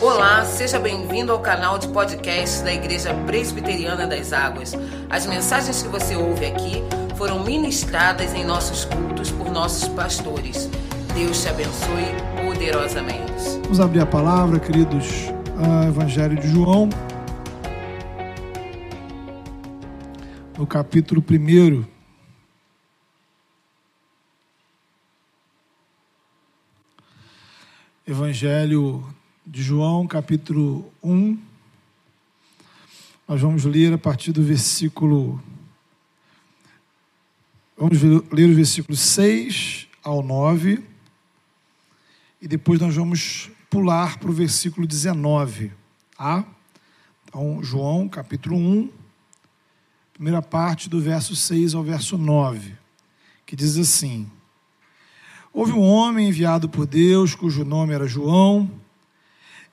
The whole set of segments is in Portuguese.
Olá, seja bem-vindo ao canal de podcast da Igreja Presbiteriana das Águas. As mensagens que você ouve aqui foram ministradas em nossos cultos por nossos pastores. Deus te abençoe poderosamente. Vamos abrir a palavra, queridos, ao Evangelho de João, no capítulo 1. Evangelho de João, capítulo 1. Nós vamos ler a partir do versículo. Vamos ler os versículos 6 ao 9. E depois nós vamos pular para o versículo 19. Tá? Então, João, capítulo 1, primeira parte do verso 6 ao verso 9, que diz assim: Houve um homem enviado por Deus, cujo nome era João.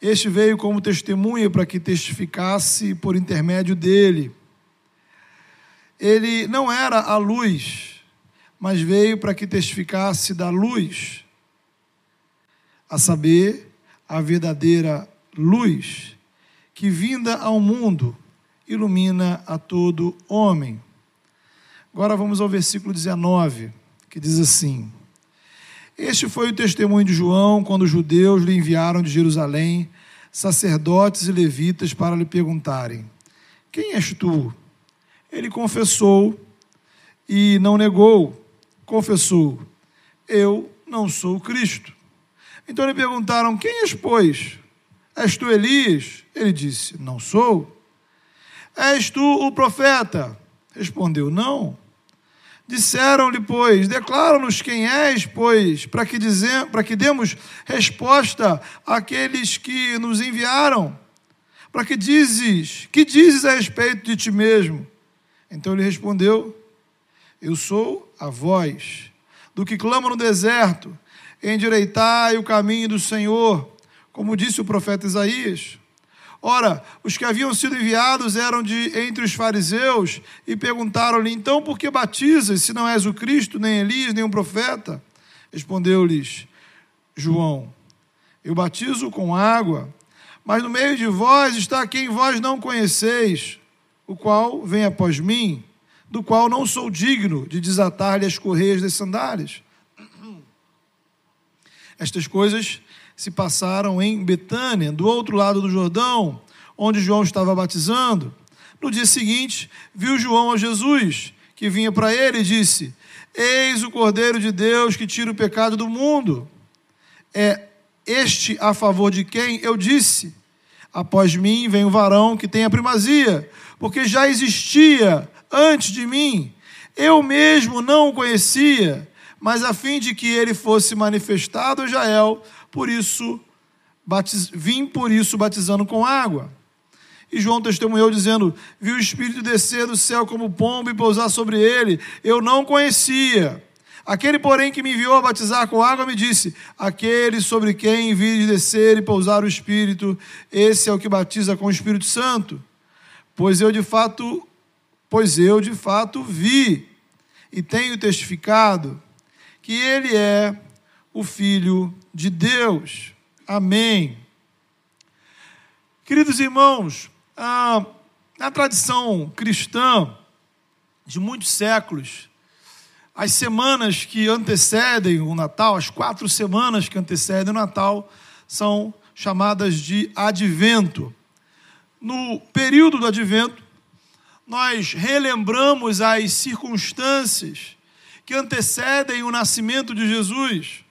Este veio como testemunha para que testificasse por intermédio dele. Ele não era a luz, mas veio para que testificasse da luz, a saber, a verdadeira luz, que vinda ao mundo ilumina a todo homem. Agora vamos ao versículo 19, que diz assim: este foi o testemunho de João quando os judeus lhe enviaram de Jerusalém sacerdotes e levitas para lhe perguntarem: Quem és tu? Ele confessou e não negou, confessou: Eu não sou Cristo. Então lhe perguntaram: Quem és, pois? És tu Elias? Ele disse: Não sou. És tu o profeta? Respondeu: Não. Disseram-lhe, pois, declara-nos quem és, pois, para que, dizer, para que demos resposta àqueles que nos enviaram. Para que dizes, que dizes a respeito de ti mesmo? Então ele respondeu: Eu sou a voz do que clama no deserto, endireitai o caminho do Senhor, como disse o profeta Isaías. Ora, os que haviam sido enviados eram de entre os fariseus e perguntaram-lhe: Então, por que batizas, se não és o Cristo, nem Elias, nem um profeta? Respondeu-lhes João: Eu batizo com água, mas no meio de vós está quem vós não conheceis, o qual vem após mim, do qual não sou digno de desatar-lhe as correias das sandálias. Estas coisas se passaram em Betânia, do outro lado do Jordão, onde João estava batizando. No dia seguinte, viu João a Jesus, que vinha para ele e disse: Eis o Cordeiro de Deus que tira o pecado do mundo. É este a favor de quem eu disse: Após mim vem o varão que tem a primazia, porque já existia antes de mim. Eu mesmo não o conhecia, mas a fim de que ele fosse manifestado a Jael, por isso batiz... vim por isso batizando com água. E João testemunhou dizendo: Vi o Espírito descer do céu como pombo e pousar sobre ele. Eu não conhecia. Aquele, porém, que me enviou a batizar com água, me disse: Aquele sobre quem vi descer e pousar o Espírito, esse é o que batiza com o Espírito Santo. Pois eu de fato, pois eu de fato vi e tenho testificado que ele é o Filho de Deus. Amém. Queridos irmãos, ah, na tradição cristã de muitos séculos, as semanas que antecedem o Natal, as quatro semanas que antecedem o Natal, são chamadas de advento. No período do advento, nós relembramos as circunstâncias que antecedem o nascimento de Jesus,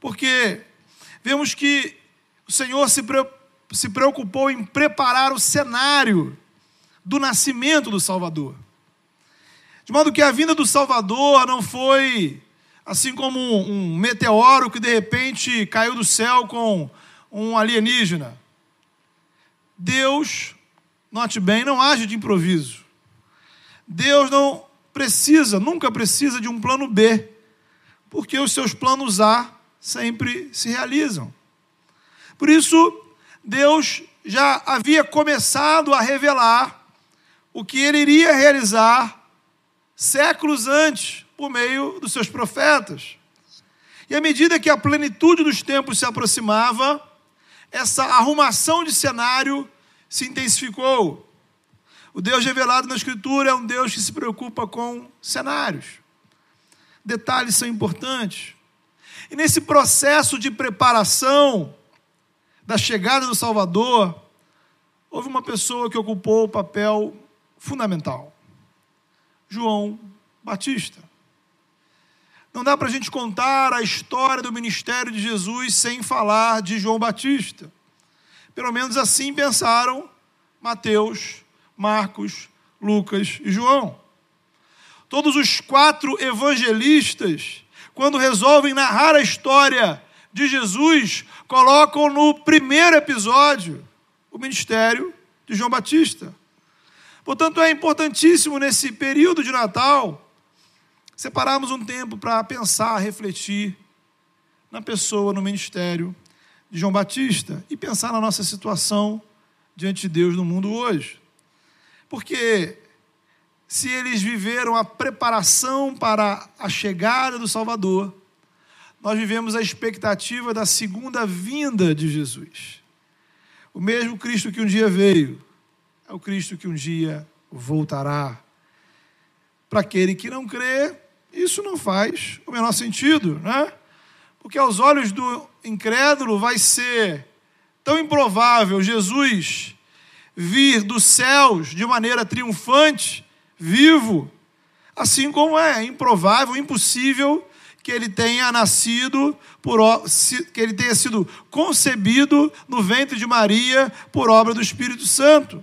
porque vemos que o Senhor se, pre se preocupou em preparar o cenário do nascimento do Salvador. De modo que a vinda do Salvador não foi assim como um meteoro que de repente caiu do céu com um alienígena. Deus, note bem, não age de improviso. Deus não precisa, nunca precisa de um plano B, porque os seus planos A sempre se realizam. Por isso, Deus já havia começado a revelar o que ele iria realizar séculos antes, por meio dos seus profetas. E à medida que a plenitude dos tempos se aproximava, essa arrumação de cenário se intensificou. O Deus revelado na Escritura é um Deus que se preocupa com cenários. Detalhes são importantes. E nesse processo de preparação da chegada do Salvador, houve uma pessoa que ocupou o papel fundamental: João Batista. Não dá para a gente contar a história do ministério de Jesus sem falar de João Batista. Pelo menos assim pensaram Mateus, Marcos, Lucas e João. Todos os quatro evangelistas, quando resolvem narrar a história de Jesus, colocam no primeiro episódio o ministério de João Batista. Portanto, é importantíssimo nesse período de Natal separarmos um tempo para pensar, refletir na pessoa, no ministério de João Batista e pensar na nossa situação diante de Deus no mundo hoje. Porque se eles viveram a preparação para a chegada do Salvador, nós vivemos a expectativa da segunda vinda de Jesus. O mesmo Cristo que um dia veio, é o Cristo que um dia voltará. Para aquele que não crê, isso não faz o menor sentido, né? Porque aos olhos do incrédulo vai ser tão improvável Jesus vir dos céus de maneira triunfante, vivo, assim como é improvável, impossível que ele tenha nascido por que ele tenha sido concebido no ventre de Maria por obra do Espírito Santo.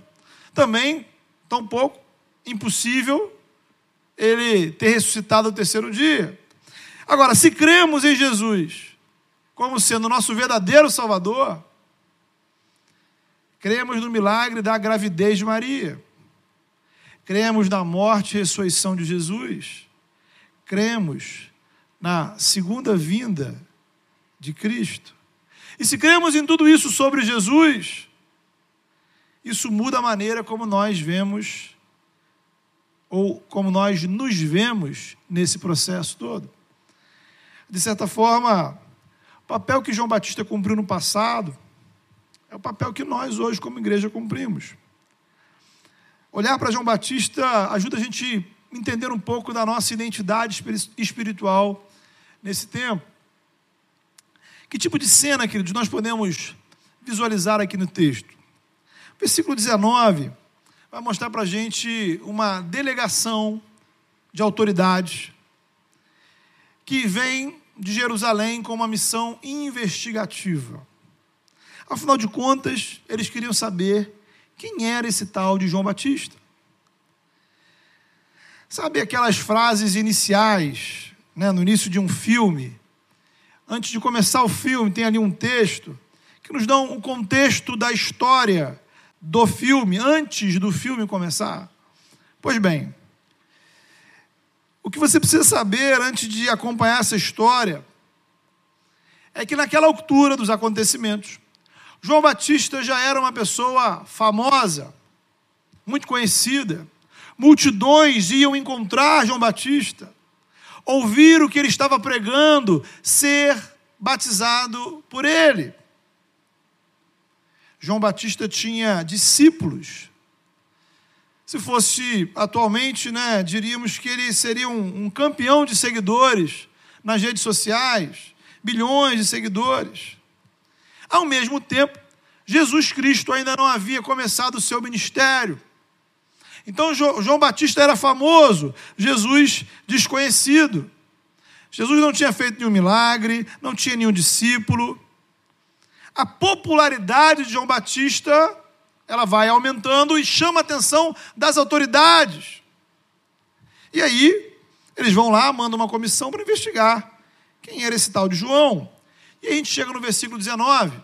Também tão pouco impossível ele ter ressuscitado no terceiro dia. Agora, se cremos em Jesus como sendo nosso verdadeiro Salvador, cremos no milagre da gravidez de Maria, cremos na morte e ressurreição de Jesus, cremos na segunda vinda de Cristo. E se cremos em tudo isso sobre Jesus, isso muda a maneira como nós vemos ou como nós nos vemos nesse processo todo. De certa forma, o papel que João Batista cumpriu no passado é o papel que nós hoje, como igreja, cumprimos. Olhar para João Batista ajuda a gente a entender um pouco da nossa identidade espiritual nesse tempo. Que tipo de cena, queridos, nós podemos visualizar aqui no texto? Versículo 19 vai mostrar para a gente uma delegação de autoridades que vem de Jerusalém com uma missão investigativa. Afinal de contas, eles queriam saber quem era esse tal de João Batista. Sabe aquelas frases iniciais, né, no início de um filme? Antes de começar o filme, tem ali um texto que nos dá um contexto da história do filme, antes do filme começar? Pois bem, o que você precisa saber antes de acompanhar essa história é que naquela altura dos acontecimentos, João Batista já era uma pessoa famosa, muito conhecida. Multidões iam encontrar João Batista, ouvir o que ele estava pregando, ser batizado por ele. João Batista tinha discípulos. Se fosse atualmente, né, diríamos que ele seria um, um campeão de seguidores nas redes sociais, bilhões de seguidores. Ao mesmo tempo, Jesus Cristo ainda não havia começado o seu ministério. Então João Batista era famoso, Jesus desconhecido. Jesus não tinha feito nenhum milagre, não tinha nenhum discípulo a popularidade de João Batista ela vai aumentando e chama a atenção das autoridades. E aí, eles vão lá, mandam uma comissão para investigar quem era esse tal de João. E a gente chega no versículo 19.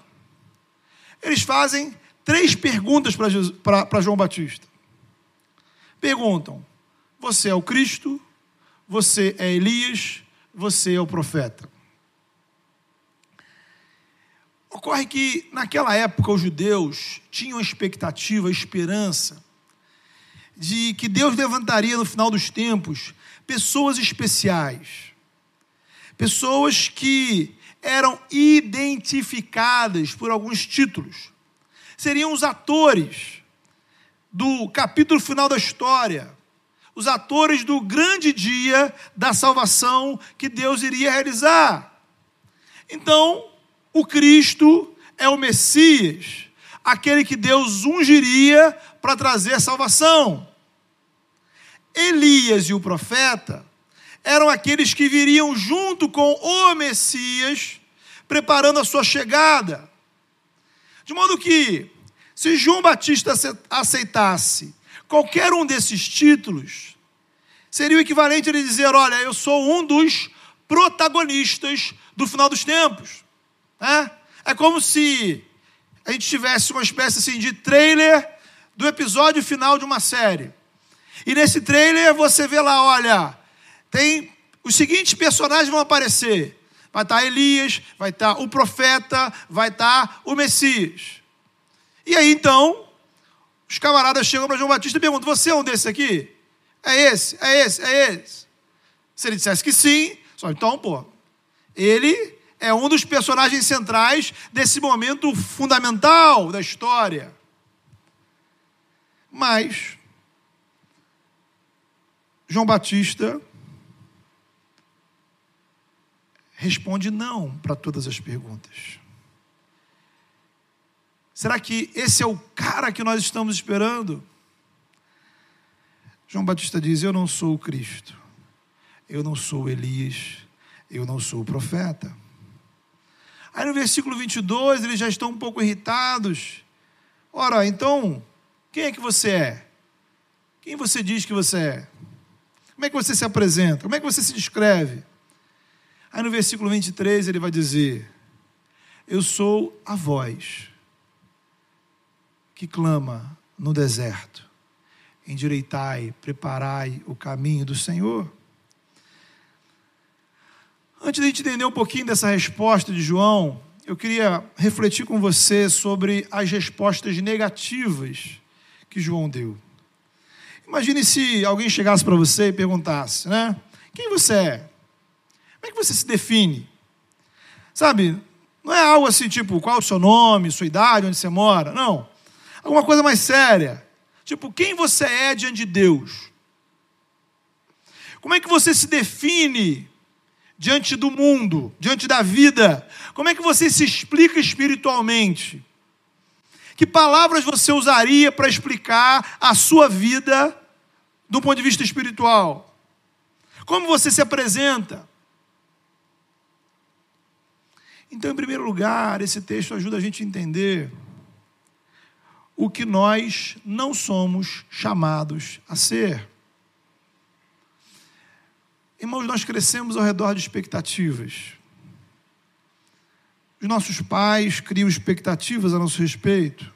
Eles fazem três perguntas para João Batista. Perguntam: Você é o Cristo? Você é Elias? Você é o profeta? Ocorre que, naquela época, os judeus tinham a expectativa, a esperança de que Deus levantaria no final dos tempos pessoas especiais, pessoas que eram identificadas por alguns títulos. Seriam os atores do capítulo final da história, os atores do grande dia da salvação que Deus iria realizar. Então, o Cristo é o Messias, aquele que Deus ungiria para trazer salvação. Elias e o profeta eram aqueles que viriam junto com o Messias, preparando a sua chegada. De modo que, se João Batista aceitasse qualquer um desses títulos, seria o equivalente a ele dizer: Olha, eu sou um dos protagonistas do final dos tempos. É, é como se a gente tivesse uma espécie assim, de trailer do episódio final de uma série. E nesse trailer você vê lá, olha, tem os seguintes personagens vão aparecer. Vai estar Elias, vai estar o profeta, vai estar o Messias. E aí então, os camaradas chegam para João Batista e perguntam: Você é um desses aqui? É esse, é esse, é esse. Se ele dissesse que sim, só então, pô, ele é um dos personagens centrais desse momento fundamental da história. Mas João Batista responde não para todas as perguntas. Será que esse é o cara que nós estamos esperando? João Batista diz: Eu não sou o Cristo, eu não sou Elias, eu não sou o profeta. Aí no versículo 22 eles já estão um pouco irritados. Ora, então, quem é que você é? Quem você diz que você é? Como é que você se apresenta? Como é que você se descreve? Aí no versículo 23 ele vai dizer: Eu sou a voz que clama no deserto. Endireitai, preparai o caminho do Senhor. Antes de gente entender um pouquinho dessa resposta de João, eu queria refletir com você sobre as respostas negativas que João deu. Imagine se alguém chegasse para você e perguntasse, né? Quem você é? Como é que você se define? Sabe, não é algo assim tipo, qual é o seu nome, sua idade, onde você mora. Não. Alguma coisa mais séria. Tipo, quem você é diante de Deus? Como é que você se define diante do mundo, diante da vida? Como é que você se explica espiritualmente? Que palavras você usaria para explicar a sua vida do ponto de vista espiritual? Como você se apresenta? Então, em primeiro lugar, esse texto ajuda a gente a entender o que nós não somos chamados a ser. Irmãos, nós crescemos ao redor de expectativas. Os nossos pais criam expectativas a nosso respeito.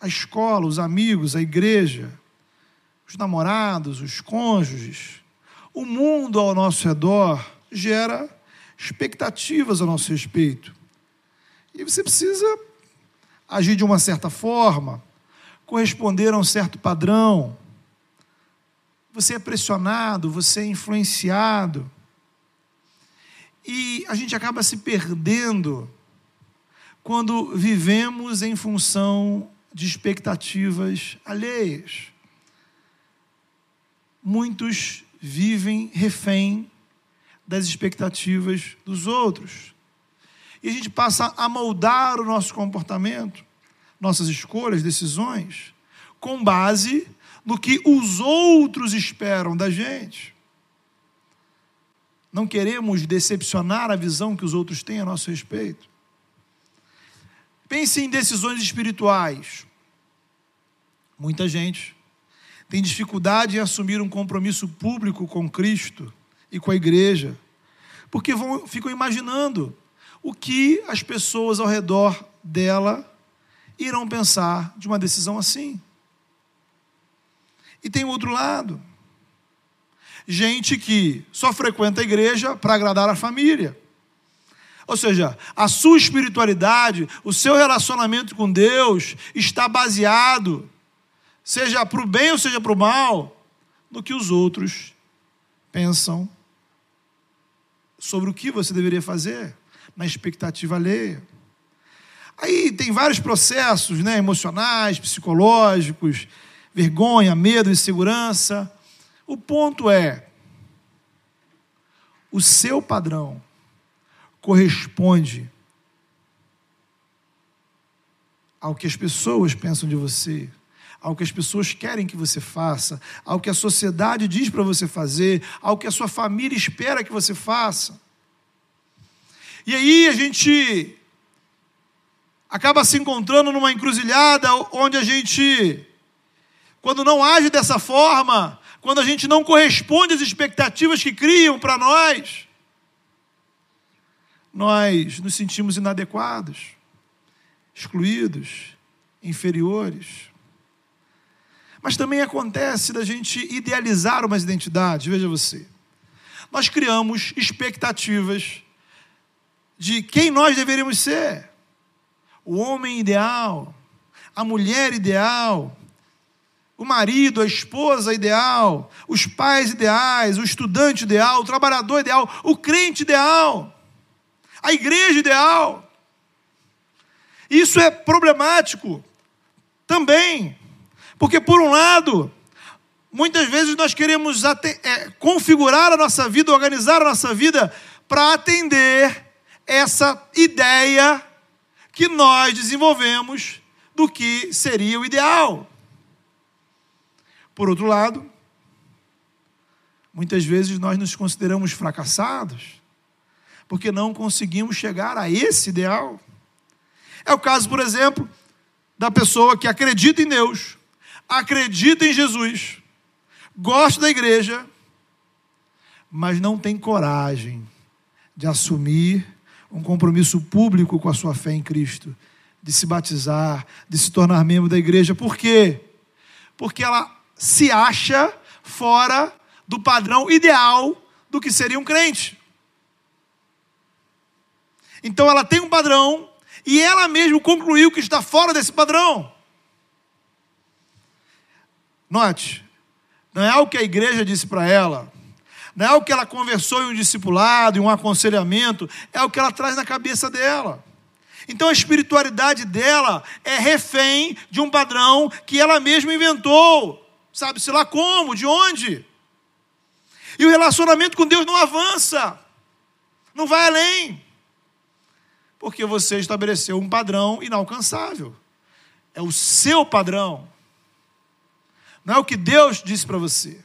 A escola, os amigos, a igreja, os namorados, os cônjuges, o mundo ao nosso redor gera expectativas a nosso respeito. E você precisa agir de uma certa forma, corresponder a um certo padrão você é pressionado, você é influenciado. E a gente acaba se perdendo quando vivemos em função de expectativas alheias. Muitos vivem refém das expectativas dos outros. E a gente passa a moldar o nosso comportamento, nossas escolhas, decisões, com base no que os outros esperam da gente. Não queremos decepcionar a visão que os outros têm a nosso respeito. Pense em decisões espirituais. Muita gente tem dificuldade em assumir um compromisso público com Cristo e com a igreja, porque vão, ficam imaginando o que as pessoas ao redor dela irão pensar de uma decisão assim. E tem o outro lado. Gente que só frequenta a igreja para agradar a família. Ou seja, a sua espiritualidade, o seu relacionamento com Deus está baseado, seja para o bem ou seja para o mal, no que os outros pensam sobre o que você deveria fazer, na expectativa alheia. Aí tem vários processos né, emocionais, psicológicos, vergonha, medo, insegurança. O ponto é: o seu padrão corresponde ao que as pessoas pensam de você, ao que as pessoas querem que você faça, ao que a sociedade diz para você fazer, ao que a sua família espera que você faça. E aí a gente acaba se encontrando numa encruzilhada onde a gente, quando não age dessa forma, quando a gente não corresponde às expectativas que criam para nós, nós nos sentimos inadequados, excluídos, inferiores. Mas também acontece da gente idealizar umas identidades, veja você. Nós criamos expectativas de quem nós deveríamos ser o homem ideal, a mulher ideal, o marido, a esposa ideal, os pais ideais, o estudante ideal, o trabalhador ideal, o crente ideal, a igreja ideal. Isso é problemático também, porque, por um lado, muitas vezes nós queremos é, configurar a nossa vida, organizar a nossa vida para atender essa ideia que nós desenvolvemos do que seria o ideal. Por outro lado, muitas vezes nós nos consideramos fracassados porque não conseguimos chegar a esse ideal. É o caso, por exemplo, da pessoa que acredita em Deus, acredita em Jesus, gosta da igreja, mas não tem coragem de assumir um compromisso público com a sua fé em Cristo, de se batizar, de se tornar membro da igreja. Por quê? Porque ela se acha fora do padrão ideal do que seria um crente. Então ela tem um padrão e ela mesma concluiu que está fora desse padrão. Note, não é o que a igreja disse para ela, não é o que ela conversou em um discipulado, em um aconselhamento, é o que ela traz na cabeça dela. Então a espiritualidade dela é refém de um padrão que ela mesma inventou. Sabe-se lá como, de onde? E o relacionamento com Deus não avança, não vai além, porque você estabeleceu um padrão inalcançável. É o seu padrão, não é o que Deus disse para você.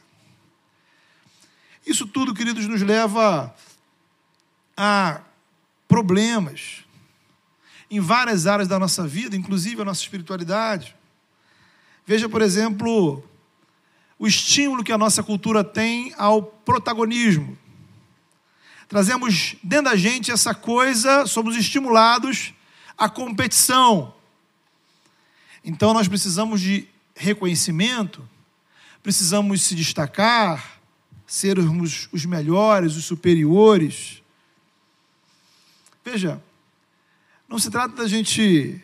Isso tudo, queridos, nos leva a problemas em várias áreas da nossa vida, inclusive a nossa espiritualidade. Veja, por exemplo, o estímulo que a nossa cultura tem ao protagonismo. Trazemos dentro da gente essa coisa, somos estimulados à competição. Então nós precisamos de reconhecimento, precisamos se destacar, sermos os melhores, os superiores. Veja, não se trata da gente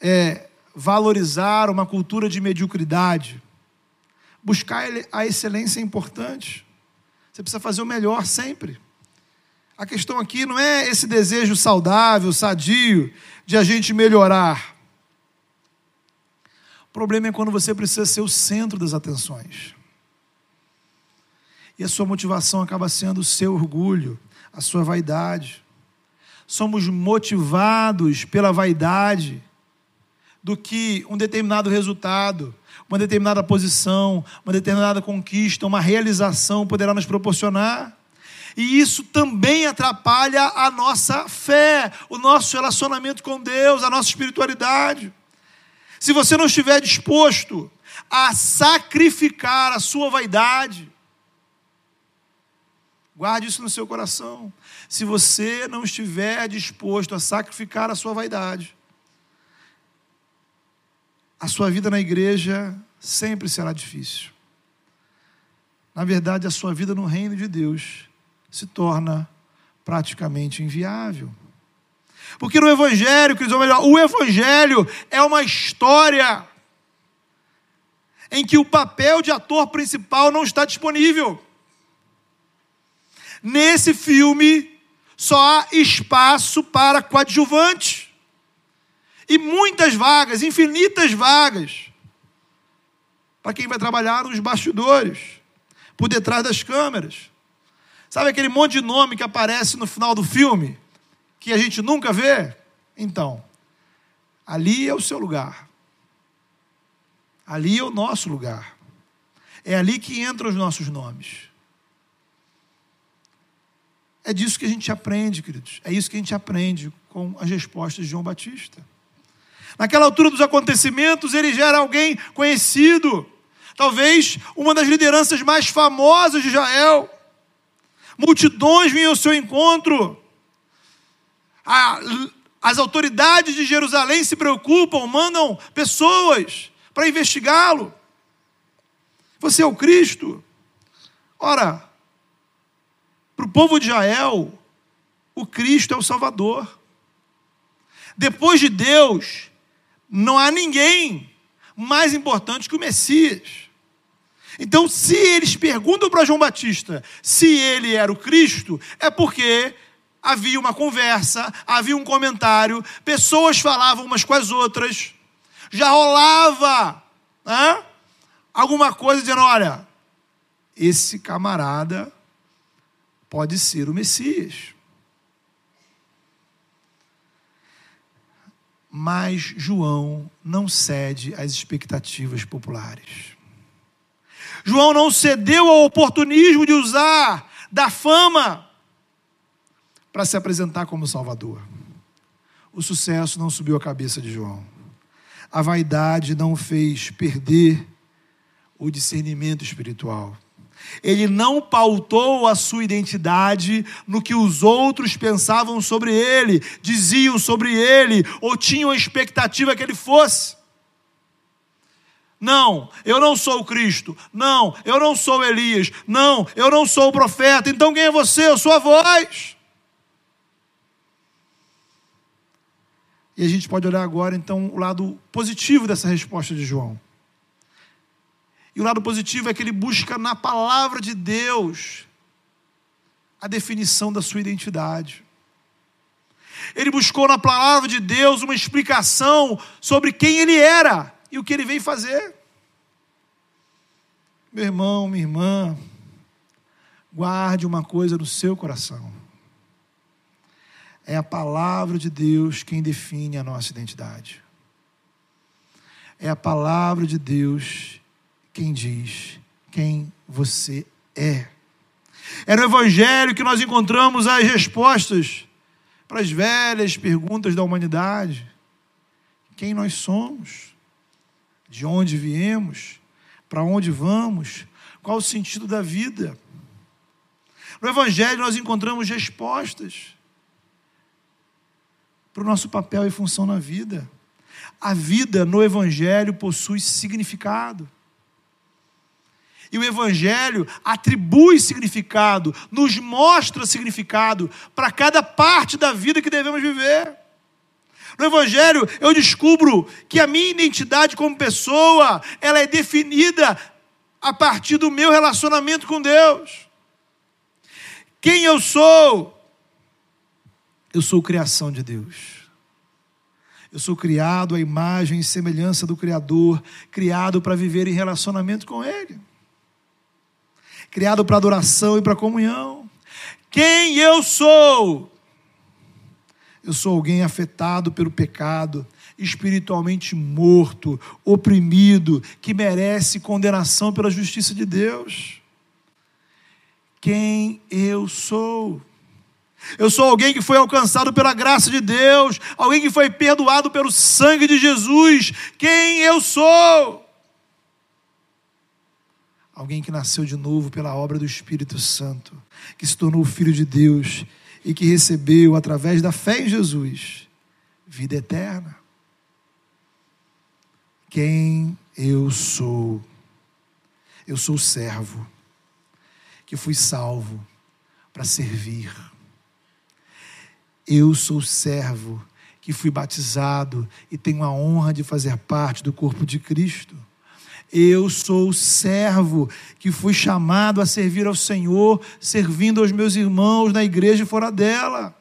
é, valorizar uma cultura de mediocridade. Buscar a excelência é importante. Você precisa fazer o melhor sempre. A questão aqui não é esse desejo saudável, sadio, de a gente melhorar. Problema é quando você precisa ser o centro das atenções e a sua motivação acaba sendo o seu orgulho, a sua vaidade. Somos motivados pela vaidade do que um determinado resultado, uma determinada posição, uma determinada conquista, uma realização poderá nos proporcionar. E isso também atrapalha a nossa fé, o nosso relacionamento com Deus, a nossa espiritualidade. Se você não estiver disposto a sacrificar a sua vaidade, Guarde isso no seu coração. Se você não estiver disposto a sacrificar a sua vaidade, a sua vida na igreja sempre será difícil. Na verdade, a sua vida no reino de Deus se torna praticamente inviável. Porque no Evangelho, ou melhor, o Evangelho é uma história em que o papel de ator principal não está disponível. Nesse filme, só há espaço para coadjuvantes. E muitas vagas, infinitas vagas, para quem vai trabalhar nos bastidores, por detrás das câmeras. Sabe aquele monte de nome que aparece no final do filme, que a gente nunca vê? Então, ali é o seu lugar. Ali é o nosso lugar. É ali que entram os nossos nomes. É disso que a gente aprende, queridos. É isso que a gente aprende com as respostas de João Batista. Naquela altura dos acontecimentos, ele já era alguém conhecido, talvez uma das lideranças mais famosas de Israel. Multidões vinham ao seu encontro. As autoridades de Jerusalém se preocupam, mandam pessoas para investigá-lo. Você é o Cristo? Ora, para o povo de Israel, o Cristo é o Salvador. Depois de Deus, não há ninguém mais importante que o Messias. Então, se eles perguntam para João Batista se ele era o Cristo, é porque havia uma conversa, havia um comentário, pessoas falavam umas com as outras, já rolava né, alguma coisa dizendo: olha, esse camarada pode ser o Messias. Mas João não cede às expectativas populares. João não cedeu ao oportunismo de usar da fama para se apresentar como Salvador. O sucesso não subiu a cabeça de João. A vaidade não fez perder o discernimento espiritual. Ele não pautou a sua identidade no que os outros pensavam sobre ele, diziam sobre ele, ou tinham a expectativa que ele fosse. Não, eu não sou o Cristo. Não, eu não sou Elias. Não, eu não sou o profeta. Então quem é você? Eu sou a voz. E a gente pode olhar agora, então, o lado positivo dessa resposta de João. E o lado positivo é que ele busca na palavra de Deus a definição da sua identidade. Ele buscou na palavra de Deus uma explicação sobre quem ele era e o que ele veio fazer. Meu irmão, minha irmã, guarde uma coisa no seu coração. É a palavra de Deus quem define a nossa identidade. É a palavra de Deus quem diz quem você é. É no Evangelho que nós encontramos as respostas para as velhas perguntas da humanidade: quem nós somos, de onde viemos, para onde vamos, qual o sentido da vida. No Evangelho nós encontramos respostas para o nosso papel e função na vida. A vida no Evangelho possui significado. E o Evangelho atribui significado, nos mostra significado para cada parte da vida que devemos viver. No Evangelho eu descubro que a minha identidade como pessoa, ela é definida a partir do meu relacionamento com Deus. Quem eu sou? Eu sou criação de Deus. Eu sou criado à imagem e semelhança do Criador, criado para viver em relacionamento com Ele criado para adoração e para comunhão. Quem eu sou? Eu sou alguém afetado pelo pecado, espiritualmente morto, oprimido, que merece condenação pela justiça de Deus. Quem eu sou? Eu sou alguém que foi alcançado pela graça de Deus, alguém que foi perdoado pelo sangue de Jesus. Quem eu sou? Alguém que nasceu de novo pela obra do Espírito Santo, que se tornou filho de Deus e que recebeu, através da fé em Jesus, vida eterna. Quem eu sou? Eu sou servo, que fui salvo para servir. Eu sou servo, que fui batizado e tenho a honra de fazer parte do corpo de Cristo. Eu sou servo que fui chamado a servir ao Senhor, servindo aos meus irmãos na igreja e fora dela.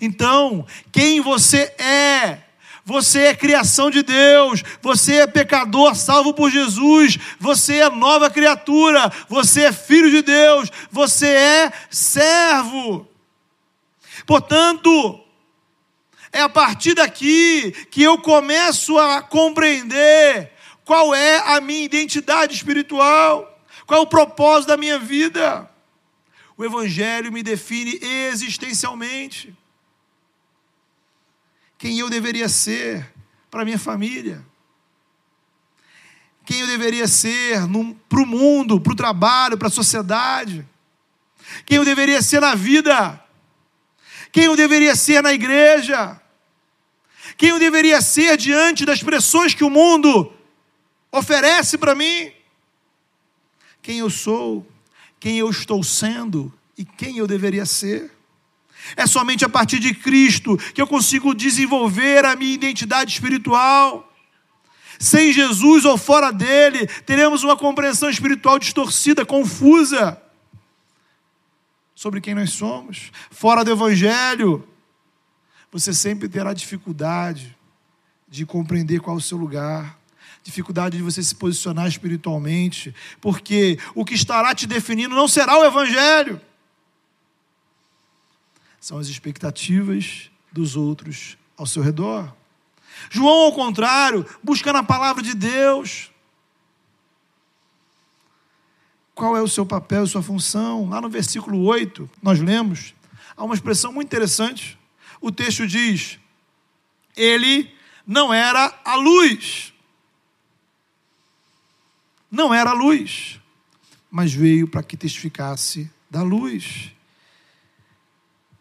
Então, quem você é? Você é criação de Deus, você é pecador salvo por Jesus, você é nova criatura, você é filho de Deus, você é servo. Portanto, é a partir daqui que eu começo a compreender qual é a minha identidade espiritual, qual é o propósito da minha vida. O Evangelho me define existencialmente. Quem eu deveria ser para minha família. Quem eu deveria ser para o mundo, para o trabalho, para a sociedade. Quem eu deveria ser na vida. Quem eu deveria ser na igreja. Quem eu deveria ser diante das pressões que o mundo oferece para mim? Quem eu sou, quem eu estou sendo e quem eu deveria ser. É somente a partir de Cristo que eu consigo desenvolver a minha identidade espiritual. Sem Jesus ou fora dele, teremos uma compreensão espiritual distorcida, confusa sobre quem nós somos. Fora do Evangelho, você sempre terá dificuldade de compreender qual é o seu lugar, dificuldade de você se posicionar espiritualmente, porque o que estará te definindo não será o Evangelho, são as expectativas dos outros ao seu redor. João, ao contrário, busca na palavra de Deus. Qual é o seu papel sua função? Lá no versículo 8, nós lemos, há uma expressão muito interessante o texto diz: ele não era a luz. Não era a luz, mas veio para que testificasse da luz.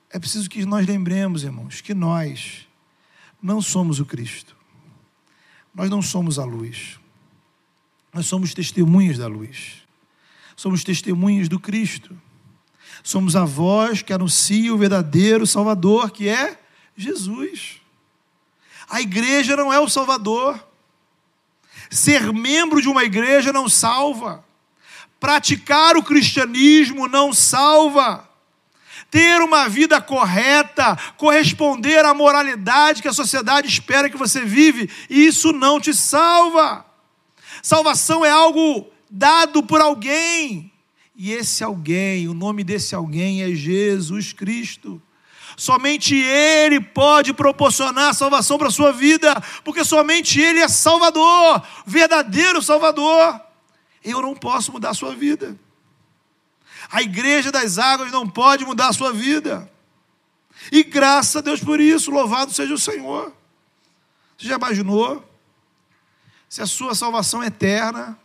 É preciso que nós lembremos, irmãos, que nós não somos o Cristo. Nós não somos a luz. Nós somos testemunhas da luz. Somos testemunhas do Cristo. Somos a voz que anuncia o verdadeiro Salvador, que é Jesus. A igreja não é o Salvador. Ser membro de uma igreja não salva. Praticar o cristianismo não salva. Ter uma vida correta, corresponder à moralidade que a sociedade espera que você vive, isso não te salva. Salvação é algo dado por alguém, e esse alguém, o nome desse alguém é Jesus Cristo. Somente Ele pode proporcionar salvação para a sua vida, porque somente Ele é Salvador, verdadeiro Salvador. Eu não posso mudar a sua vida. A igreja das águas não pode mudar a sua vida. E graças a Deus por isso, louvado seja o Senhor. Você já imaginou? Se a sua salvação eterna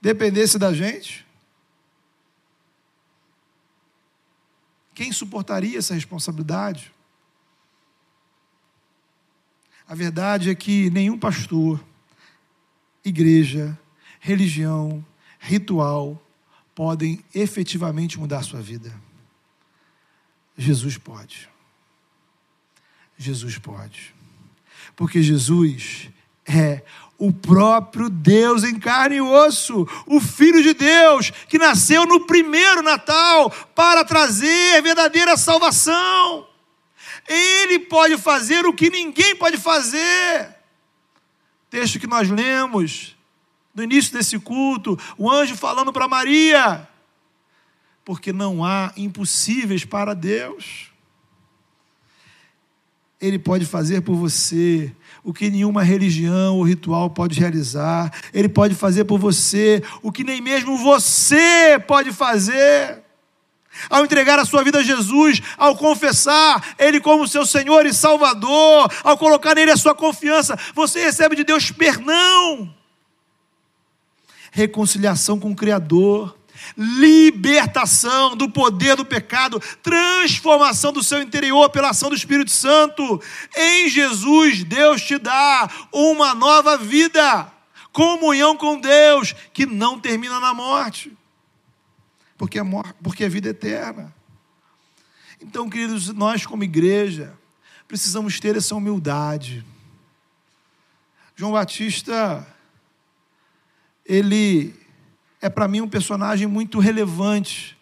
dependesse da gente? Quem suportaria essa responsabilidade? A verdade é que nenhum pastor, igreja, religião, ritual podem efetivamente mudar sua vida. Jesus pode. Jesus pode. Porque Jesus é o próprio Deus em carne e osso, o Filho de Deus, que nasceu no primeiro Natal para trazer verdadeira salvação. Ele pode fazer o que ninguém pode fazer. Texto que nós lemos no início desse culto, o anjo falando para Maria, porque não há impossíveis para Deus. Ele pode fazer por você o que nenhuma religião ou ritual pode realizar. Ele pode fazer por você o que nem mesmo você pode fazer. Ao entregar a sua vida a Jesus, ao confessar Ele como seu Senhor e Salvador, ao colocar nele a sua confiança, você recebe de Deus perdão, reconciliação com o Criador, libertação do poder do pecado, transformação do seu interior pela ação do Espírito Santo. Em Jesus, Deus te dá uma nova vida, comunhão com Deus, que não termina na morte, porque é, porque é vida eterna. Então, queridos, nós como igreja precisamos ter essa humildade. João Batista ele é para mim um personagem muito relevante,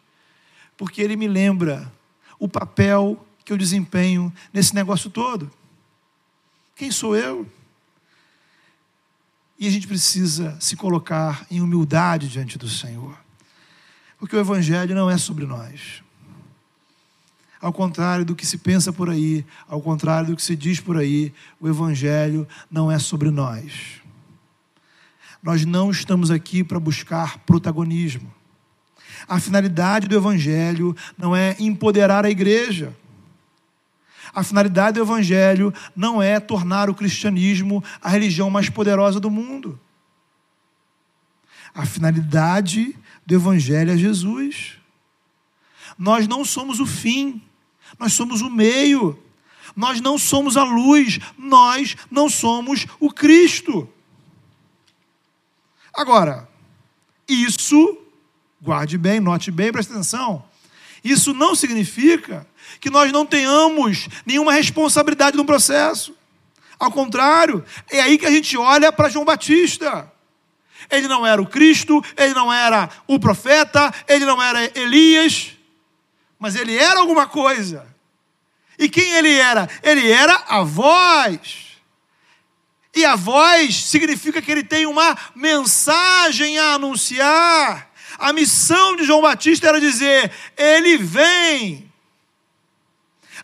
porque ele me lembra o papel que eu desempenho nesse negócio todo. Quem sou eu? E a gente precisa se colocar em humildade diante do Senhor. Porque o Evangelho não é sobre nós. Ao contrário do que se pensa por aí, ao contrário do que se diz por aí, o Evangelho não é sobre nós. Nós não estamos aqui para buscar protagonismo. A finalidade do Evangelho não é empoderar a igreja. A finalidade do Evangelho não é tornar o cristianismo a religião mais poderosa do mundo. A finalidade do Evangelho é Jesus. Nós não somos o fim, nós somos o meio. Nós não somos a luz, nós não somos o Cristo. Agora, isso, guarde bem, note bem, preste atenção. Isso não significa que nós não tenhamos nenhuma responsabilidade no processo. Ao contrário, é aí que a gente olha para João Batista. Ele não era o Cristo, ele não era o profeta, ele não era Elias, mas ele era alguma coisa. E quem ele era? Ele era a voz. E a voz significa que ele tem uma mensagem a anunciar. A missão de João Batista era dizer: Ele vem.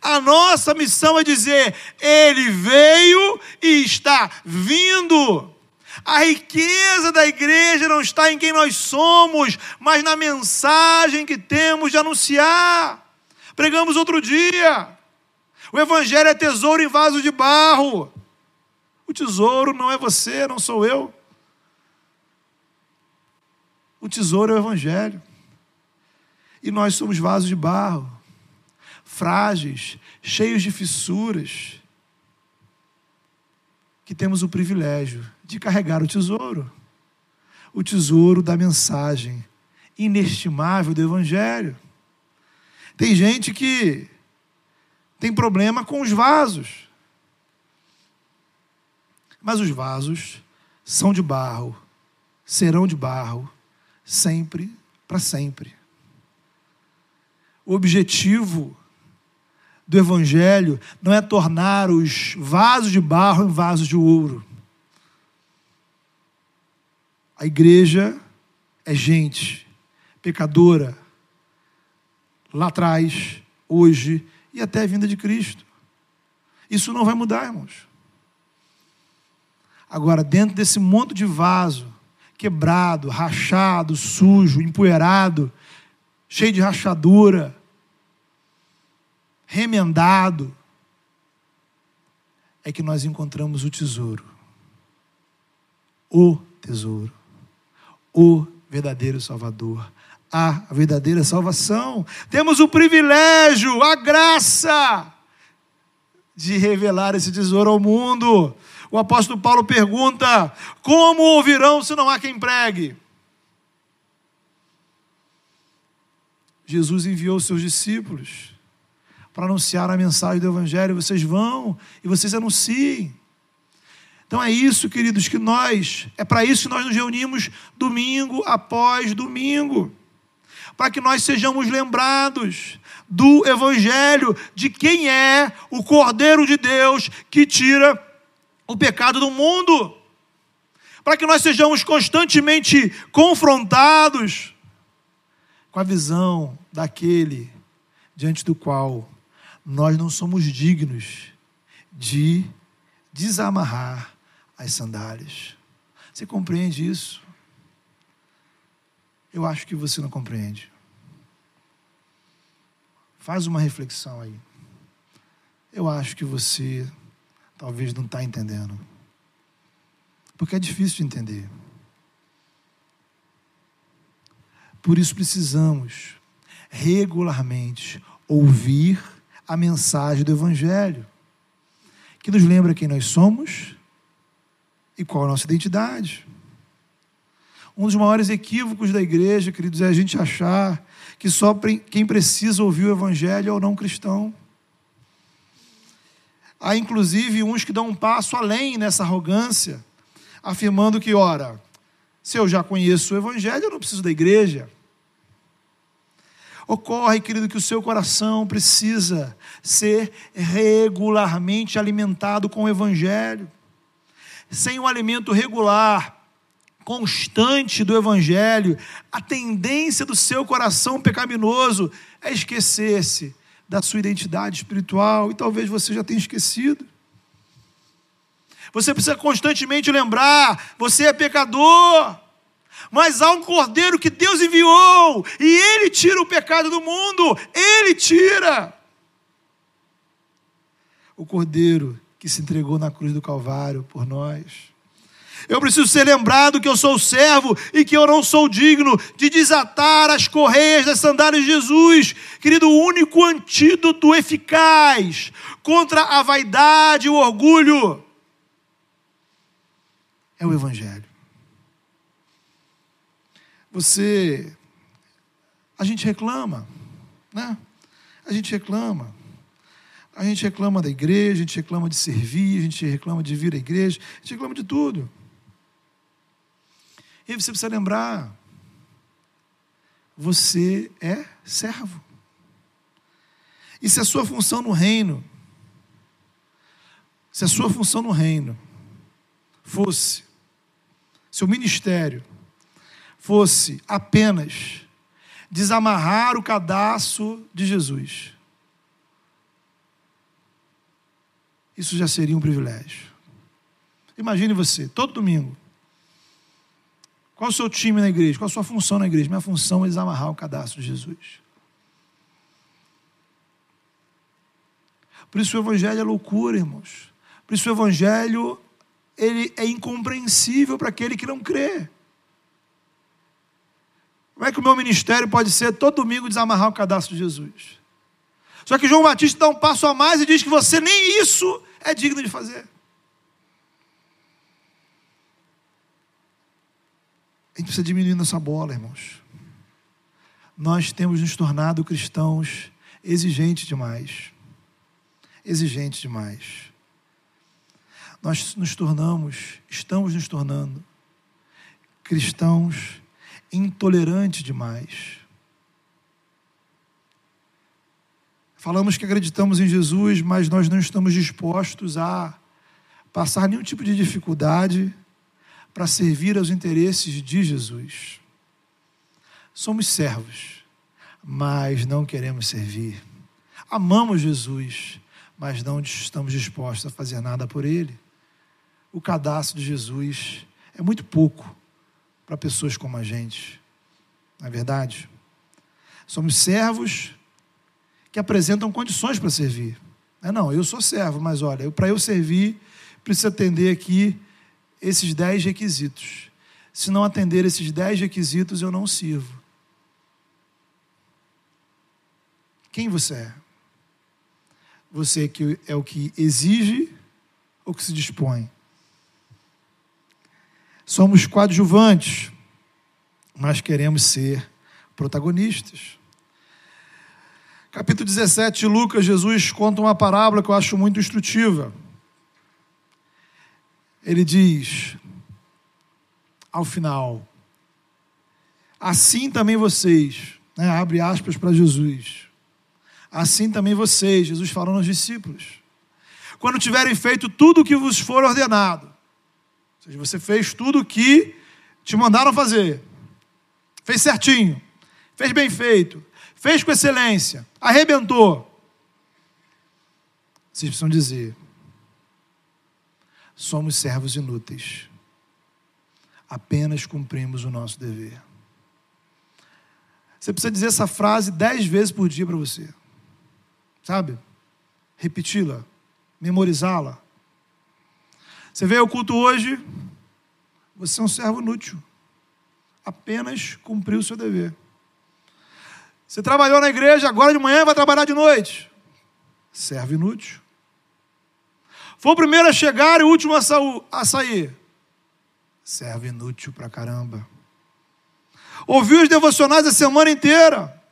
A nossa missão é dizer: Ele veio e está vindo. A riqueza da igreja não está em quem nós somos, mas na mensagem que temos de anunciar. Pregamos outro dia. O Evangelho é tesouro em vaso de barro. O tesouro não é você, não sou eu. O tesouro é o Evangelho. E nós somos vasos de barro, frágeis, cheios de fissuras, que temos o privilégio de carregar o tesouro o tesouro da mensagem inestimável do Evangelho. Tem gente que tem problema com os vasos, mas os vasos são de barro, serão de barro sempre para sempre. O objetivo do Evangelho não é tornar os vasos de barro em vasos de ouro. A igreja é gente pecadora, lá atrás, hoje e até a vinda de Cristo. Isso não vai mudar, irmãos. Agora, dentro desse monte de vaso, quebrado, rachado, sujo, empoeirado, cheio de rachadura, remendado, é que nós encontramos o tesouro. O tesouro. O verdadeiro Salvador. A verdadeira salvação. Temos o privilégio, a graça de revelar esse tesouro ao mundo. O apóstolo Paulo pergunta: como ouvirão se não há quem pregue? Jesus enviou seus discípulos para anunciar a mensagem do Evangelho. Vocês vão e vocês anunciem. Então é isso, queridos, que nós, é para isso que nós nos reunimos domingo após domingo. Para que nós sejamos lembrados do Evangelho, de quem é o Cordeiro de Deus que tira o pecado do mundo, para que nós sejamos constantemente confrontados com a visão daquele diante do qual nós não somos dignos de desamarrar as sandálias. Você compreende isso? Eu acho que você não compreende. Faz uma reflexão aí. Eu acho que você talvez não está entendendo. Porque é difícil de entender. Por isso precisamos regularmente ouvir a mensagem do Evangelho, que nos lembra quem nós somos e qual a nossa identidade. Um dos maiores equívocos da igreja, queridos, é a gente achar que só quem precisa ouvir o Evangelho é o não cristão. Há inclusive uns que dão um passo além nessa arrogância, afirmando que, ora, Se eu já conheço o Evangelho, eu não preciso da igreja. Ocorre, querido, que o seu coração precisa ser regularmente alimentado com o Evangelho. Sem o alimento regular, constante do Evangelho, a tendência do seu coração pecaminoso é esquecer-se da sua identidade espiritual, e talvez você já tenha esquecido. Você precisa constantemente lembrar: você é pecador, mas há um cordeiro que Deus enviou, e ele tira o pecado do mundo, ele tira. O cordeiro que se entregou na cruz do Calvário por nós. Eu preciso ser lembrado que eu sou servo e que eu não sou digno de desatar as correias das sandálias de Jesus. Querido, o único antídoto eficaz contra a vaidade e o orgulho é o Evangelho. Você. A gente reclama, né? A gente reclama. A gente reclama da igreja, a gente reclama de servir, a gente reclama de vir à igreja, a gente reclama de tudo. E você precisa lembrar: você é servo. E se a sua função no reino, se a sua função no reino fosse seu ministério fosse apenas desamarrar o cadastro de Jesus, isso já seria um privilégio. Imagine você, todo domingo. Qual o seu time na igreja? Qual a sua função na igreja? Minha função é desamarrar o cadastro de Jesus. Por isso o evangelho é loucura, irmãos. Por isso o evangelho ele é incompreensível para aquele que não crê. Como é que o meu ministério pode ser todo domingo desamarrar o cadastro de Jesus? Só que João Batista dá um passo a mais e diz que você nem isso é digno de fazer. Gente precisa diminuir nossa bola, irmãos. Nós temos nos tornado cristãos exigentes demais. Exigentes demais nós nos tornamos, estamos nos tornando cristãos intolerantes demais. Falamos que acreditamos em Jesus, mas nós não estamos dispostos a passar nenhum tipo de dificuldade para servir aos interesses de Jesus. Somos servos, mas não queremos servir. Amamos Jesus, mas não estamos dispostos a fazer nada por Ele o cadastro de Jesus é muito pouco para pessoas como a gente, não é verdade? Somos servos que apresentam condições para servir. É, não, eu sou servo, mas olha, para eu servir, preciso atender aqui esses dez requisitos. Se não atender esses dez requisitos, eu não sirvo. Quem você é? Você que é o que exige ou que se dispõe? Somos coadjuvantes, mas queremos ser protagonistas. Capítulo 17 de Lucas, Jesus conta uma parábola que eu acho muito instrutiva. Ele diz, ao final, assim também vocês, né, abre aspas para Jesus, assim também vocês, Jesus falando aos discípulos, quando tiverem feito tudo o que vos for ordenado, ou seja, você fez tudo o que te mandaram fazer. Fez certinho. Fez bem feito. Fez com excelência. Arrebentou. Vocês precisam dizer: somos servos inúteis. Apenas cumprimos o nosso dever. Você precisa dizer essa frase dez vezes por dia para você. Sabe? Repeti-la, memorizá-la. Você veio ao culto hoje, você é um servo inútil. Apenas cumpriu o seu dever. Você trabalhou na igreja, agora de manhã vai trabalhar de noite. Servo inútil. Foi o primeiro a chegar e o último a sair. Servo inútil pra caramba. Ouviu os devocionais a semana inteira.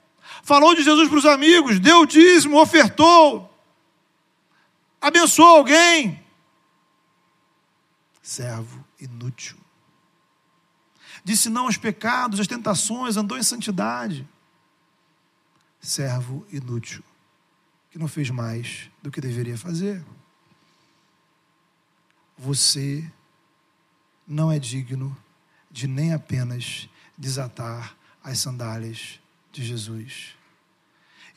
Falou de Jesus para os amigos, deu o dízimo, ofertou, abençoou alguém servo inútil. disse não aos pecados, às tentações, andou em santidade. Servo inútil, que não fez mais do que deveria fazer. Você não é digno de nem apenas desatar as sandálias de Jesus.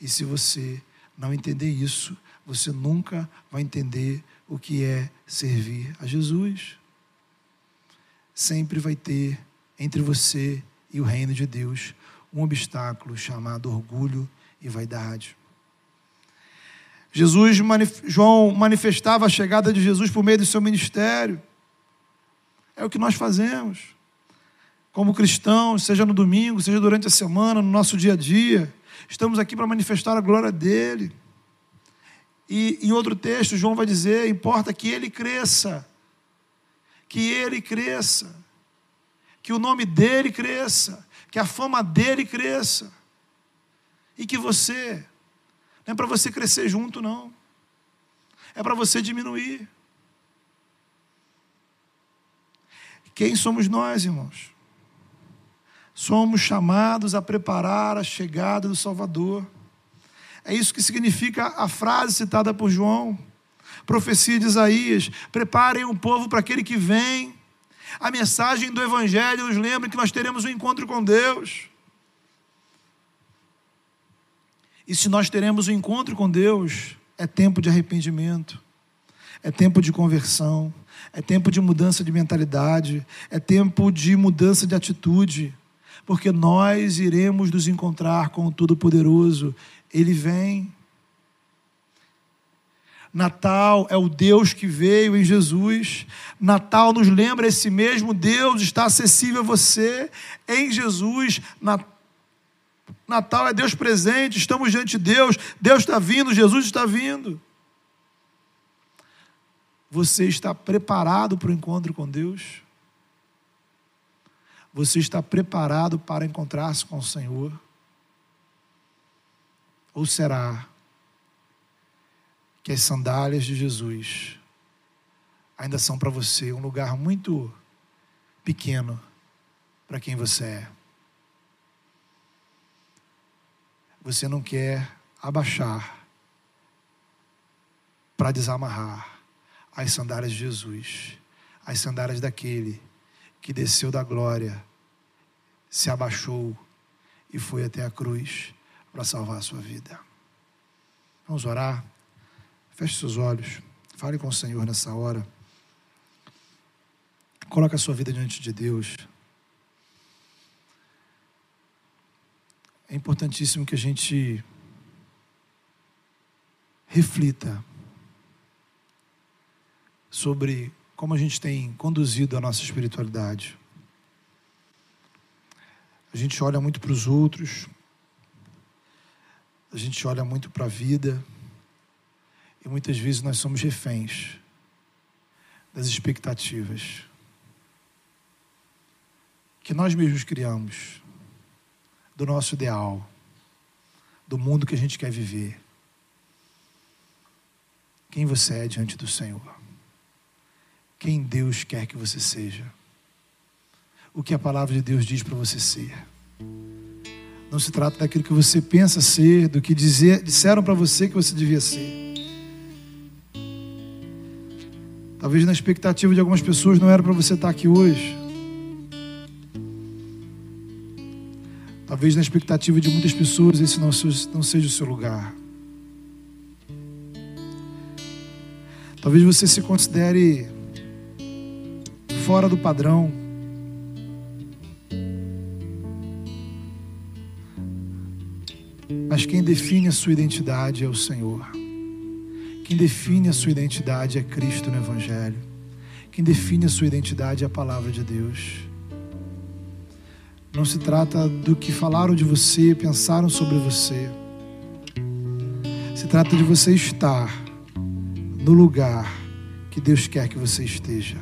E se você não entender isso, você nunca vai entender o que é servir a Jesus. Sempre vai ter entre você e o reino de Deus um obstáculo chamado orgulho e vaidade. Jesus, João manifestava a chegada de Jesus por meio do seu ministério. É o que nós fazemos. Como cristãos, seja no domingo, seja durante a semana, no nosso dia a dia, estamos aqui para manifestar a glória dele. E em outro texto, João vai dizer: importa que ele cresça, que ele cresça, que o nome dele cresça, que a fama dele cresça, e que você, não é para você crescer junto, não, é para você diminuir. Quem somos nós, irmãos? Somos chamados a preparar a chegada do Salvador. É isso que significa a frase citada por João, profecia de Isaías: preparem o povo para aquele que vem. A mensagem do Evangelho nos lembra que nós teremos um encontro com Deus. E se nós teremos um encontro com Deus, é tempo de arrependimento, é tempo de conversão, é tempo de mudança de mentalidade, é tempo de mudança de atitude, porque nós iremos nos encontrar com o Todo-Poderoso ele vem. Natal é o Deus que veio em Jesus. Natal nos lembra esse mesmo Deus está acessível a você em Jesus. Natal é Deus presente, estamos diante de Deus, Deus está vindo, Jesus está vindo. Você está preparado para o encontro com Deus? Você está preparado para encontrar-se com o Senhor? Ou será que as sandálias de Jesus ainda são para você um lugar muito pequeno para quem você é? Você não quer abaixar para desamarrar as sandálias de Jesus, as sandálias daquele que desceu da glória, se abaixou e foi até a cruz para salvar a sua vida. Vamos orar? Feche seus olhos. Fale com o Senhor nessa hora. Coloque a sua vida diante de Deus. É importantíssimo que a gente reflita sobre como a gente tem conduzido a nossa espiritualidade. A gente olha muito para os outros, a gente olha muito para a vida e muitas vezes nós somos reféns das expectativas que nós mesmos criamos do nosso ideal, do mundo que a gente quer viver. Quem você é diante do Senhor? Quem Deus quer que você seja? O que a palavra de Deus diz para você ser? Não se trata daquilo que você pensa ser, do que dizer, disseram para você que você devia ser. Talvez na expectativa de algumas pessoas não era para você estar aqui hoje. Talvez na expectativa de muitas pessoas esse não seja o seu lugar. Talvez você se considere fora do padrão. Mas quem define a sua identidade é o Senhor. Quem define a sua identidade é Cristo no Evangelho. Quem define a sua identidade é a palavra de Deus. Não se trata do que falaram de você, pensaram sobre você. Se trata de você estar no lugar que Deus quer que você esteja.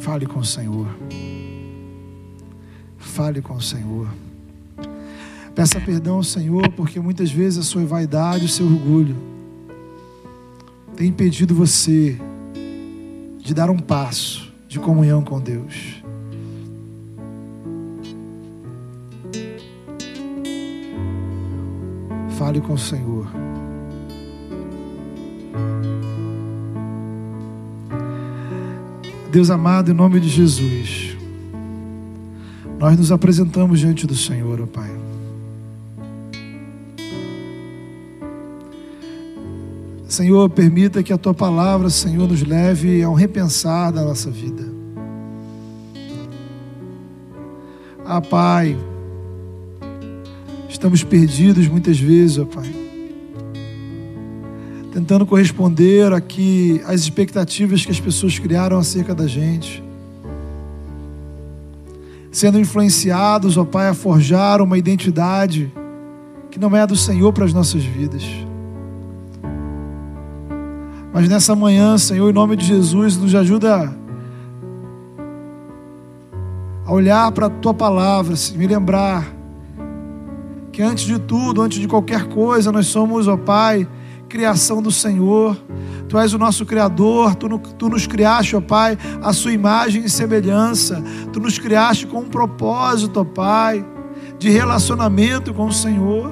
Fale com o Senhor. Fale com o Senhor. Peça perdão ao Senhor, porque muitas vezes a sua vaidade, o seu orgulho tem impedido você de dar um passo de comunhão com Deus. Fale com o Senhor. Deus amado, em nome de Jesus, nós nos apresentamos diante do Senhor, ó Pai. Senhor, permita que a tua palavra, Senhor, nos leve a um repensar da nossa vida. Ah, Pai, estamos perdidos muitas vezes, ó Pai. Tentando corresponder aqui às expectativas que as pessoas criaram acerca da gente. Sendo influenciados, ó Pai, a forjar uma identidade que não é a do Senhor para as nossas vidas. Mas nessa manhã, Senhor, em nome de Jesus, nos ajuda a olhar para a tua palavra, me lembrar que antes de tudo, antes de qualquer coisa, nós somos, ó Pai, criação do Senhor. Tu és o nosso Criador, tu, tu nos criaste, ó Pai, a sua imagem e semelhança. Tu nos criaste com um propósito, ó Pai, de relacionamento com o Senhor.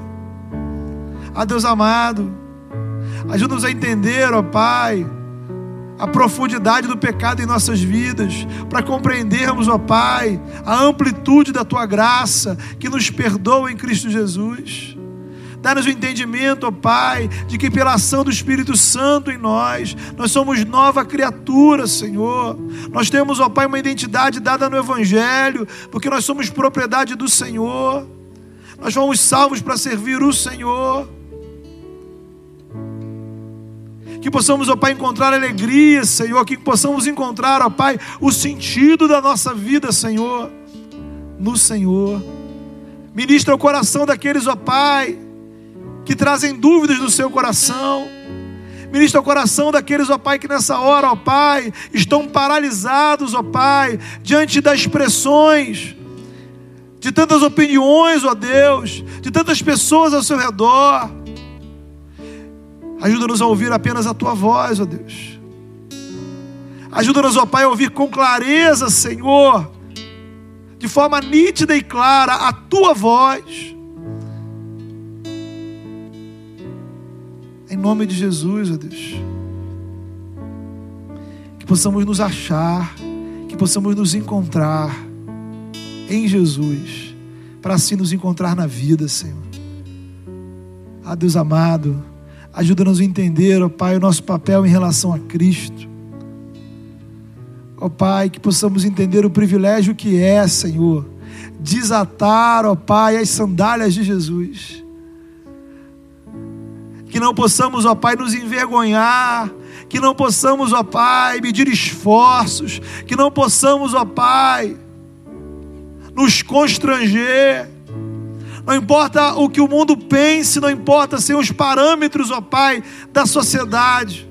Ah, Deus amado, Ajuda-nos a entender, ó Pai, a profundidade do pecado em nossas vidas, para compreendermos, ó Pai, a amplitude da tua graça que nos perdoa em Cristo Jesus. Dá-nos o entendimento, ó Pai, de que pela ação do Espírito Santo em nós, nós somos nova criatura, Senhor. Nós temos, ó Pai, uma identidade dada no Evangelho, porque nós somos propriedade do Senhor. Nós fomos salvos para servir o Senhor que possamos, ó Pai, encontrar alegria, Senhor, que possamos encontrar, ó Pai, o sentido da nossa vida, Senhor, no Senhor. Ministra o coração daqueles, ó Pai, que trazem dúvidas no seu coração. Ministra o coração daqueles, ó Pai, que nessa hora, ó Pai, estão paralisados, ó Pai, diante das pressões, de tantas opiniões, ó Deus, de tantas pessoas ao seu redor. Ajuda-nos a ouvir apenas a tua voz, ó Deus. Ajuda-nos, ó Pai, a ouvir com clareza, Senhor, de forma nítida e clara, a tua voz. Em nome de Jesus, ó Deus. Que possamos nos achar, que possamos nos encontrar em Jesus, para assim nos encontrar na vida, Senhor. Ah, Deus amado. Ajuda-nos a entender, ó Pai, o nosso papel em relação a Cristo. Ó Pai, que possamos entender o privilégio que é, Senhor, desatar, ó Pai, as sandálias de Jesus. Que não possamos, ó Pai, nos envergonhar, que não possamos, ó Pai, medir esforços, que não possamos, ó Pai, nos constranger não importa o que o mundo pense, não importa ser os parâmetros, ó Pai, da sociedade.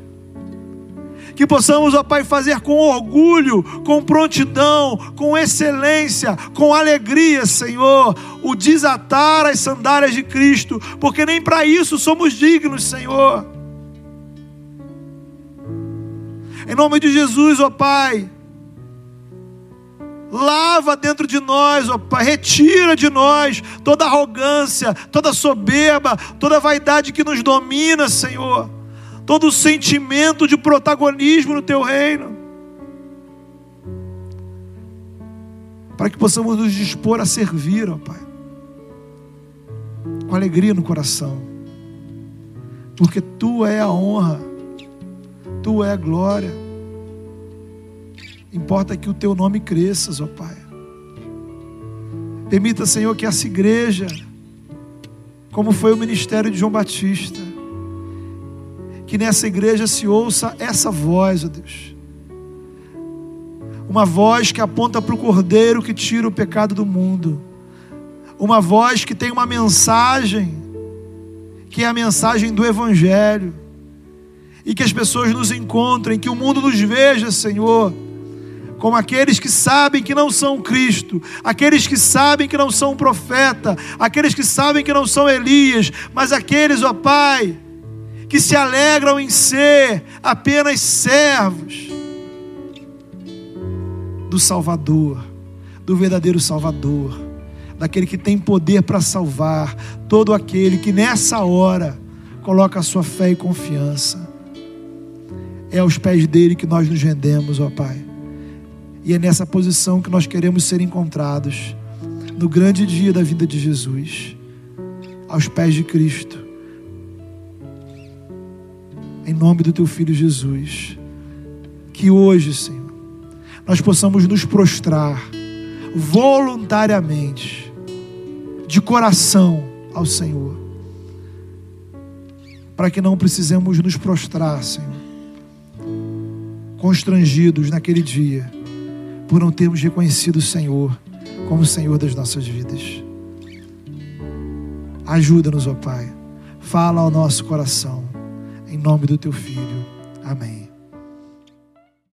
Que possamos, ó Pai, fazer com orgulho, com prontidão, com excelência, com alegria, Senhor, o desatar as sandálias de Cristo, porque nem para isso somos dignos, Senhor. Em nome de Jesus, ó Pai, lava dentro de nós, ó Pai, retira de nós toda arrogância, toda soberba, toda vaidade que nos domina, Senhor, todo sentimento de protagonismo no Teu reino, para que possamos nos dispor a servir, ó Pai, com alegria no coração, porque Tu é a honra, Tu é a glória. Importa que o teu nome cresça, ó Pai. Permita, Senhor, que essa igreja, como foi o ministério de João Batista, que nessa igreja se ouça essa voz, ó Deus. Uma voz que aponta para o Cordeiro que tira o pecado do mundo. Uma voz que tem uma mensagem, que é a mensagem do Evangelho. E que as pessoas nos encontrem, que o mundo nos veja, Senhor como aqueles que sabem que não são Cristo, aqueles que sabem que não são profeta, aqueles que sabem que não são Elias, mas aqueles, ó Pai, que se alegram em ser apenas servos, do Salvador, do verdadeiro Salvador, daquele que tem poder para salvar todo aquele que nessa hora coloca a sua fé e confiança. É aos pés dele que nós nos rendemos, ó Pai. E é nessa posição que nós queremos ser encontrados no grande dia da vida de Jesus, aos pés de Cristo. Em nome do teu filho Jesus, que hoje, Senhor, nós possamos nos prostrar voluntariamente, de coração ao Senhor, para que não precisemos nos prostrar, Senhor, constrangidos naquele dia, por não termos reconhecido o Senhor como o Senhor das nossas vidas. Ajuda-nos, ó Pai, fala ao nosso coração, em nome do Teu Filho. Amém.